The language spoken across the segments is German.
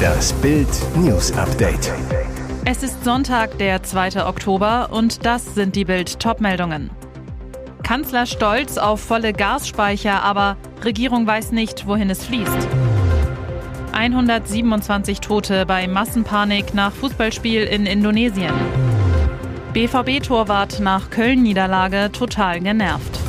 Das Bild News Update. Es ist Sonntag, der 2. Oktober und das sind die Bild Topmeldungen. Kanzler stolz auf volle Gasspeicher, aber Regierung weiß nicht, wohin es fließt. 127 Tote bei Massenpanik nach Fußballspiel in Indonesien. BVB-Torwart nach Köln-Niederlage total genervt.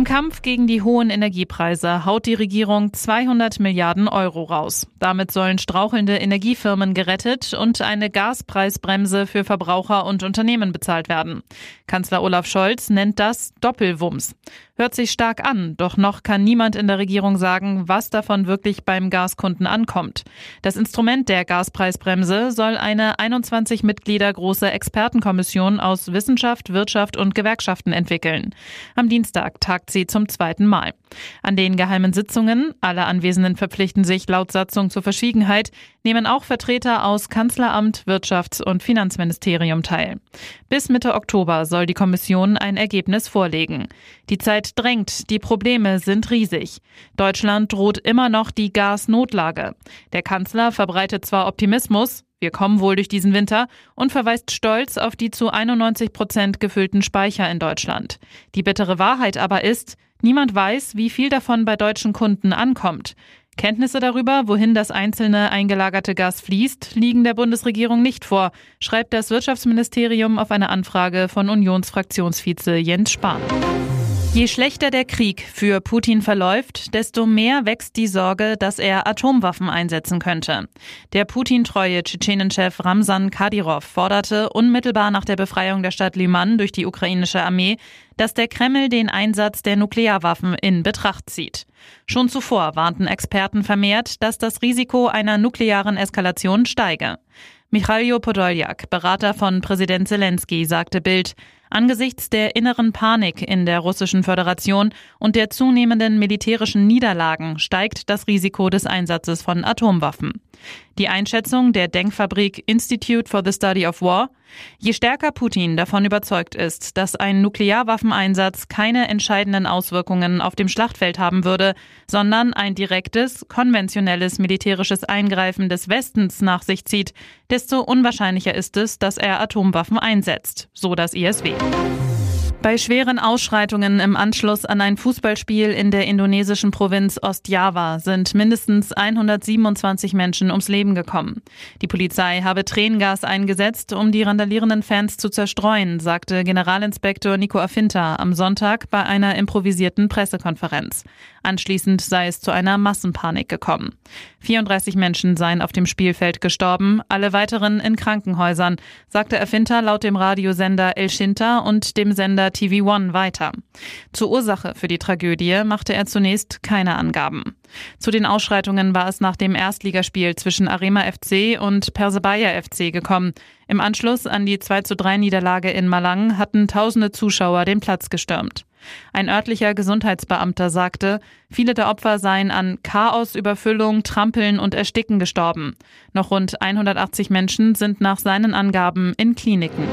Im Kampf gegen die hohen Energiepreise haut die Regierung 200 Milliarden Euro raus. Damit sollen strauchelnde Energiefirmen gerettet und eine Gaspreisbremse für Verbraucher und Unternehmen bezahlt werden. Kanzler Olaf Scholz nennt das Doppelwumms. Hört sich stark an, doch noch kann niemand in der Regierung sagen, was davon wirklich beim Gaskunden ankommt. Das Instrument der Gaspreisbremse soll eine 21 Mitglieder große Expertenkommission aus Wissenschaft, Wirtschaft und Gewerkschaften entwickeln. Am Dienstag tagt sie zum zweiten Mal. An den geheimen Sitzungen, alle Anwesenden verpflichten sich laut Satzung zur Verschwiegenheit, nehmen auch Vertreter aus Kanzleramt, Wirtschafts- und Finanzministerium teil. Bis Mitte Oktober soll die Kommission ein Ergebnis vorlegen. Die Zeit drängt, die Probleme sind riesig. Deutschland droht immer noch die Gasnotlage. Der Kanzler verbreitet zwar Optimismus, wir kommen wohl durch diesen Winter und verweist stolz auf die zu 91 Prozent gefüllten Speicher in Deutschland. Die bittere Wahrheit aber ist, niemand weiß, wie viel davon bei deutschen Kunden ankommt. Kenntnisse darüber, wohin das einzelne eingelagerte Gas fließt, liegen der Bundesregierung nicht vor, schreibt das Wirtschaftsministerium auf eine Anfrage von Unionsfraktionsvize Jens Spahn. Je schlechter der Krieg für Putin verläuft, desto mehr wächst die Sorge, dass er Atomwaffen einsetzen könnte. Der Putin-treue Tschetschenenchef Ramsan Kadyrov forderte unmittelbar nach der Befreiung der Stadt Liman durch die ukrainische Armee, dass der Kreml den Einsatz der Nuklearwaffen in Betracht zieht. Schon zuvor warnten Experten vermehrt, dass das Risiko einer nuklearen Eskalation steige. Michailo Podoljak, Berater von Präsident Zelensky, sagte Bild, Angesichts der inneren Panik in der Russischen Föderation und der zunehmenden militärischen Niederlagen steigt das Risiko des Einsatzes von Atomwaffen. Die Einschätzung der Denkfabrik Institute for the Study of War, je stärker Putin davon überzeugt ist, dass ein Nuklearwaffeneinsatz keine entscheidenden Auswirkungen auf dem Schlachtfeld haben würde, sondern ein direktes, konventionelles militärisches Eingreifen des Westens nach sich zieht, desto unwahrscheinlicher ist es, dass er Atomwaffen einsetzt, so das ISW. Bei schweren Ausschreitungen im Anschluss an ein Fußballspiel in der indonesischen Provinz Ostjava sind mindestens 127 Menschen ums Leben gekommen. Die Polizei habe Tränengas eingesetzt, um die randalierenden Fans zu zerstreuen, sagte Generalinspektor Nico Afinta am Sonntag bei einer improvisierten Pressekonferenz. Anschließend sei es zu einer Massenpanik gekommen. 34 Menschen seien auf dem Spielfeld gestorben, alle weiteren in Krankenhäusern, sagte Afinta laut dem Radiosender El Shinta und dem Sender TV One weiter. Zur Ursache für die Tragödie machte er zunächst keine Angaben. Zu den Ausschreitungen war es nach dem Erstligaspiel zwischen Arema FC und Persebaya FC gekommen. Im Anschluss an die 2 zu 3 Niederlage in Malang hatten tausende Zuschauer den Platz gestürmt. Ein örtlicher Gesundheitsbeamter sagte, viele der Opfer seien an Chaos, Überfüllung, Trampeln und Ersticken gestorben. Noch rund 180 Menschen sind nach seinen Angaben in Kliniken.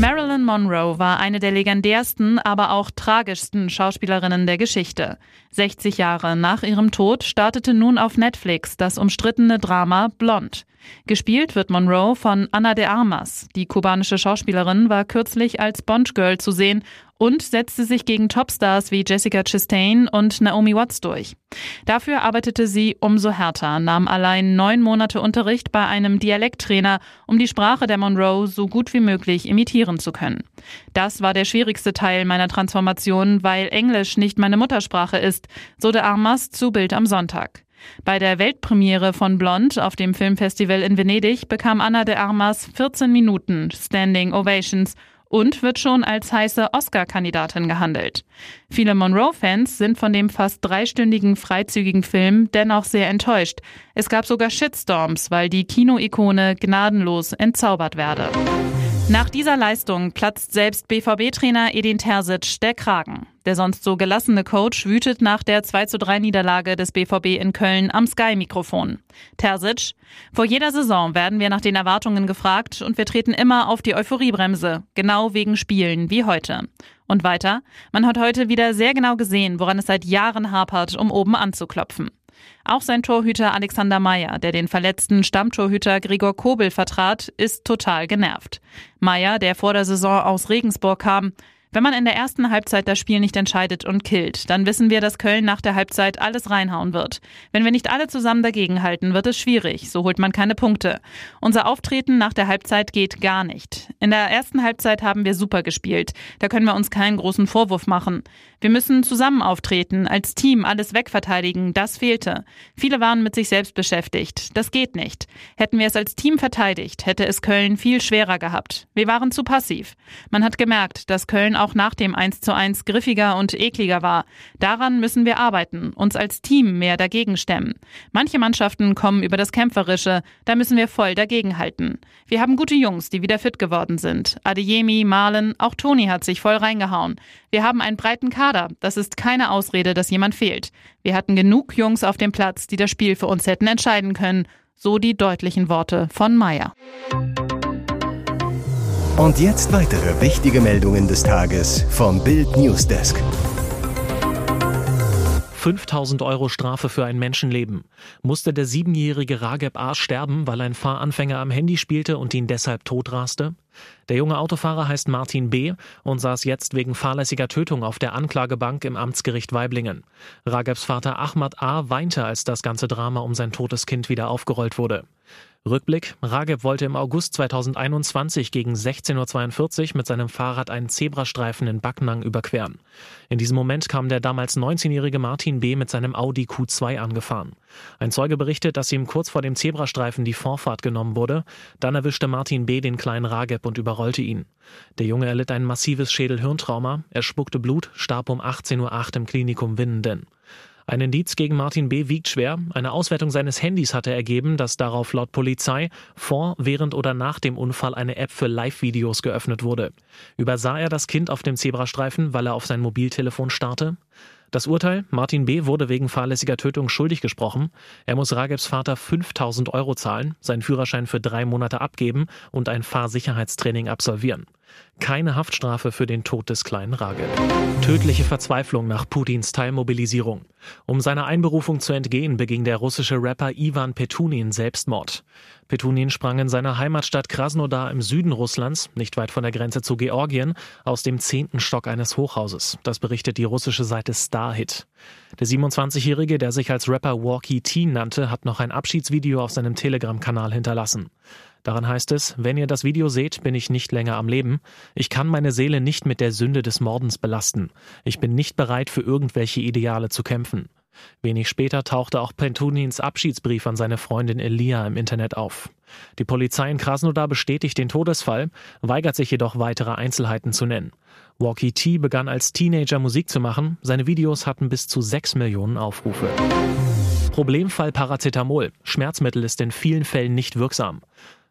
Marilyn Monroe war eine der legendärsten, aber auch tragischsten Schauspielerinnen der Geschichte. 60 Jahre nach ihrem Tod startete nun auf Netflix das umstrittene Drama Blond. Gespielt wird Monroe von Ana de Armas. Die kubanische Schauspielerin war kürzlich als Bond-Girl zu sehen und setzte sich gegen Topstars wie Jessica Chastain und Naomi Watts durch. Dafür arbeitete sie umso härter, nahm allein neun Monate Unterricht bei einem Dialekttrainer, um die Sprache der Monroe so gut wie möglich imitieren zu können. Das war der schwierigste Teil meiner Transformation, weil Englisch nicht meine Muttersprache ist, so de Armas zu Bild am Sonntag. Bei der Weltpremiere von Blond auf dem Filmfestival in Venedig bekam Anna de Armas 14 Minuten Standing Ovations und wird schon als heiße Oscar-Kandidatin gehandelt. Viele Monroe-Fans sind von dem fast dreistündigen freizügigen Film dennoch sehr enttäuscht. Es gab sogar Shitstorms, weil die Kino-Ikone gnadenlos entzaubert werde. Nach dieser Leistung platzt selbst BVB-Trainer Edin Terzic der Kragen. Der sonst so gelassene Coach wütet nach der 2 zu 3 Niederlage des BVB in Köln am Sky-Mikrofon. Terzic, vor jeder Saison werden wir nach den Erwartungen gefragt und wir treten immer auf die Euphoriebremse, genau wegen Spielen wie heute. Und weiter, man hat heute wieder sehr genau gesehen, woran es seit Jahren hapert, um oben anzuklopfen. Auch sein Torhüter Alexander Meyer, der den verletzten Stammtorhüter Gregor Kobel vertrat, ist total genervt. Meyer, der vor der Saison aus Regensburg kam, wenn man in der ersten Halbzeit das Spiel nicht entscheidet und killt, dann wissen wir, dass Köln nach der Halbzeit alles reinhauen wird. Wenn wir nicht alle zusammen dagegenhalten, wird es schwierig. So holt man keine Punkte. Unser Auftreten nach der Halbzeit geht gar nicht. In der ersten Halbzeit haben wir super gespielt. Da können wir uns keinen großen Vorwurf machen. Wir müssen zusammen auftreten, als Team alles wegverteidigen. Das fehlte. Viele waren mit sich selbst beschäftigt. Das geht nicht. Hätten wir es als Team verteidigt, hätte es Köln viel schwerer gehabt. Wir waren zu passiv. Man hat gemerkt, dass Köln auch nach dem 1 zu 1 griffiger und ekliger war. Daran müssen wir arbeiten, uns als Team mehr dagegen stemmen. Manche Mannschaften kommen über das Kämpferische, da müssen wir voll dagegenhalten. Wir haben gute Jungs, die wieder fit geworden sind. Adeyemi, Malen, auch Toni hat sich voll reingehauen. Wir haben einen breiten Kader, das ist keine Ausrede, dass jemand fehlt. Wir hatten genug Jungs auf dem Platz, die das Spiel für uns hätten entscheiden können. So die deutlichen Worte von Meyer. Und jetzt weitere wichtige Meldungen des Tages vom Bild Newsdesk. 5000 Euro Strafe für ein Menschenleben. Musste der siebenjährige Rageb A. sterben, weil ein Fahranfänger am Handy spielte und ihn deshalb totraste? Der junge Autofahrer heißt Martin B. und saß jetzt wegen fahrlässiger Tötung auf der Anklagebank im Amtsgericht Weiblingen. Ragebs Vater Ahmad A. weinte, als das ganze Drama um sein totes Kind wieder aufgerollt wurde. Rückblick. Rageb wollte im August 2021 gegen 16.42 Uhr mit seinem Fahrrad einen Zebrastreifen in Backnang überqueren. In diesem Moment kam der damals 19-jährige Martin B. mit seinem Audi Q2 angefahren. Ein Zeuge berichtet, dass ihm kurz vor dem Zebrastreifen die Vorfahrt genommen wurde. Dann erwischte Martin B. den kleinen Rageb und überrollte ihn. Der Junge erlitt ein massives Schädelhirntrauma. Er spuckte Blut, starb um 18.08 Uhr im Klinikum Winnenden. Ein Indiz gegen Martin B. wiegt schwer. Eine Auswertung seines Handys hatte ergeben, dass darauf laut Polizei vor, während oder nach dem Unfall eine App für Live-Videos geöffnet wurde. Übersah er das Kind auf dem Zebrastreifen, weil er auf sein Mobiltelefon starrte? Das Urteil, Martin B. wurde wegen fahrlässiger Tötung schuldig gesprochen. Er muss Ragebs Vater 5000 Euro zahlen, seinen Führerschein für drei Monate abgeben und ein Fahrsicherheitstraining absolvieren. Keine Haftstrafe für den Tod des kleinen Rage. Tödliche Verzweiflung nach Putins Teilmobilisierung. Um seiner Einberufung zu entgehen, beging der russische Rapper Ivan Petunin Selbstmord. Petunin sprang in seiner Heimatstadt Krasnodar im Süden Russlands, nicht weit von der Grenze zu Georgien, aus dem zehnten Stock eines Hochhauses. Das berichtet die russische Seite Starhit. Der 27-Jährige, der sich als Rapper Walkie T nannte, hat noch ein Abschiedsvideo auf seinem Telegram-Kanal hinterlassen. Daran heißt es, wenn ihr das Video seht, bin ich nicht länger am Leben. Ich kann meine Seele nicht mit der Sünde des Mordens belasten. Ich bin nicht bereit, für irgendwelche Ideale zu kämpfen. Wenig später tauchte auch Pentunins Abschiedsbrief an seine Freundin Elia im Internet auf. Die Polizei in Krasnodar bestätigt den Todesfall, weigert sich jedoch weitere Einzelheiten zu nennen. Walkie T begann als Teenager Musik zu machen, seine Videos hatten bis zu 6 Millionen Aufrufe. Problemfall Paracetamol. Schmerzmittel ist in vielen Fällen nicht wirksam.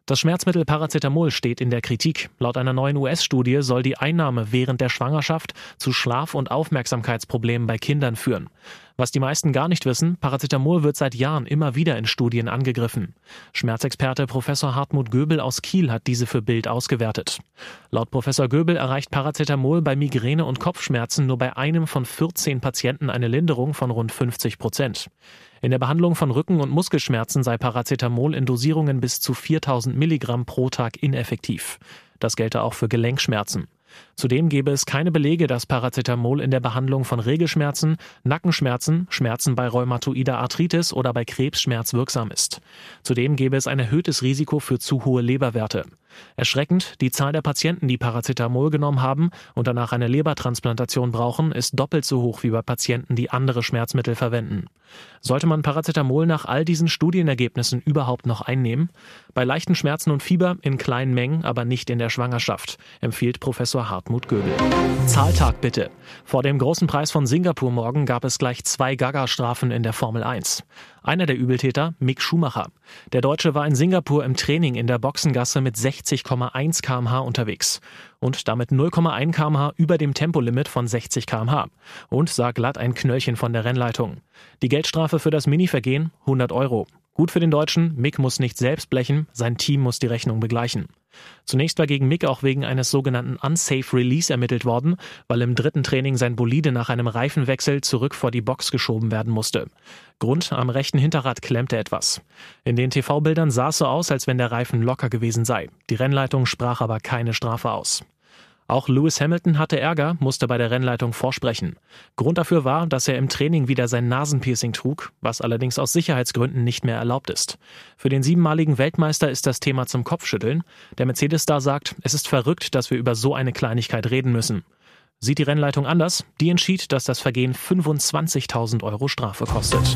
Das Schmerzmittel Paracetamol steht in der Kritik. Laut einer neuen US-Studie soll die Einnahme während der Schwangerschaft zu Schlaf- und Aufmerksamkeitsproblemen bei Kindern führen. Was die meisten gar nicht wissen, Paracetamol wird seit Jahren immer wieder in Studien angegriffen. Schmerzexperte Professor Hartmut Göbel aus Kiel hat diese für Bild ausgewertet. Laut Professor Göbel erreicht Paracetamol bei Migräne und Kopfschmerzen nur bei einem von 14 Patienten eine Linderung von rund 50 Prozent. In der Behandlung von Rücken- und Muskelschmerzen sei Paracetamol in Dosierungen bis zu 4000 Milligramm pro Tag ineffektiv. Das gelte auch für Gelenkschmerzen. Zudem gäbe es keine Belege, dass Paracetamol in der Behandlung von Regelschmerzen, Nackenschmerzen, Schmerzen bei rheumatoider Arthritis oder bei Krebsschmerz wirksam ist. Zudem gäbe es ein erhöhtes Risiko für zu hohe Leberwerte. Erschreckend, die Zahl der Patienten, die Paracetamol genommen haben und danach eine Lebertransplantation brauchen, ist doppelt so hoch wie bei Patienten, die andere Schmerzmittel verwenden. Sollte man Paracetamol nach all diesen Studienergebnissen überhaupt noch einnehmen? Bei leichten Schmerzen und Fieber in kleinen Mengen, aber nicht in der Schwangerschaft, empfiehlt Professor Hartmut Göbel. Zahltag bitte. Vor dem großen Preis von Singapur morgen gab es gleich zwei Gaga-Strafen in der Formel 1. Einer der Übeltäter, Mick Schumacher. Der Deutsche war in Singapur im Training in der Boxengasse mit 60,1 kmh unterwegs und damit 0,1 kmh über dem Tempolimit von 60 kmh und sah glatt ein Knöllchen von der Rennleitung. Die Geldstrafe für das Mini-Vergehen 100 Euro. Gut für den Deutschen, Mick muss nicht selbst blechen, sein Team muss die Rechnung begleichen. Zunächst war gegen Mick auch wegen eines sogenannten Unsafe Release ermittelt worden, weil im dritten Training sein Bolide nach einem Reifenwechsel zurück vor die Box geschoben werden musste. Grund, am rechten Hinterrad klemmte etwas. In den TV-Bildern sah es so aus, als wenn der Reifen locker gewesen sei. Die Rennleitung sprach aber keine Strafe aus. Auch Lewis Hamilton hatte Ärger, musste bei der Rennleitung vorsprechen. Grund dafür war, dass er im Training wieder sein Nasenpiercing trug, was allerdings aus Sicherheitsgründen nicht mehr erlaubt ist. Für den siebenmaligen Weltmeister ist das Thema zum Kopfschütteln. Der Mercedes-Star sagt, es ist verrückt, dass wir über so eine Kleinigkeit reden müssen. Sieht die Rennleitung anders? Die entschied, dass das Vergehen 25.000 Euro Strafe kostet.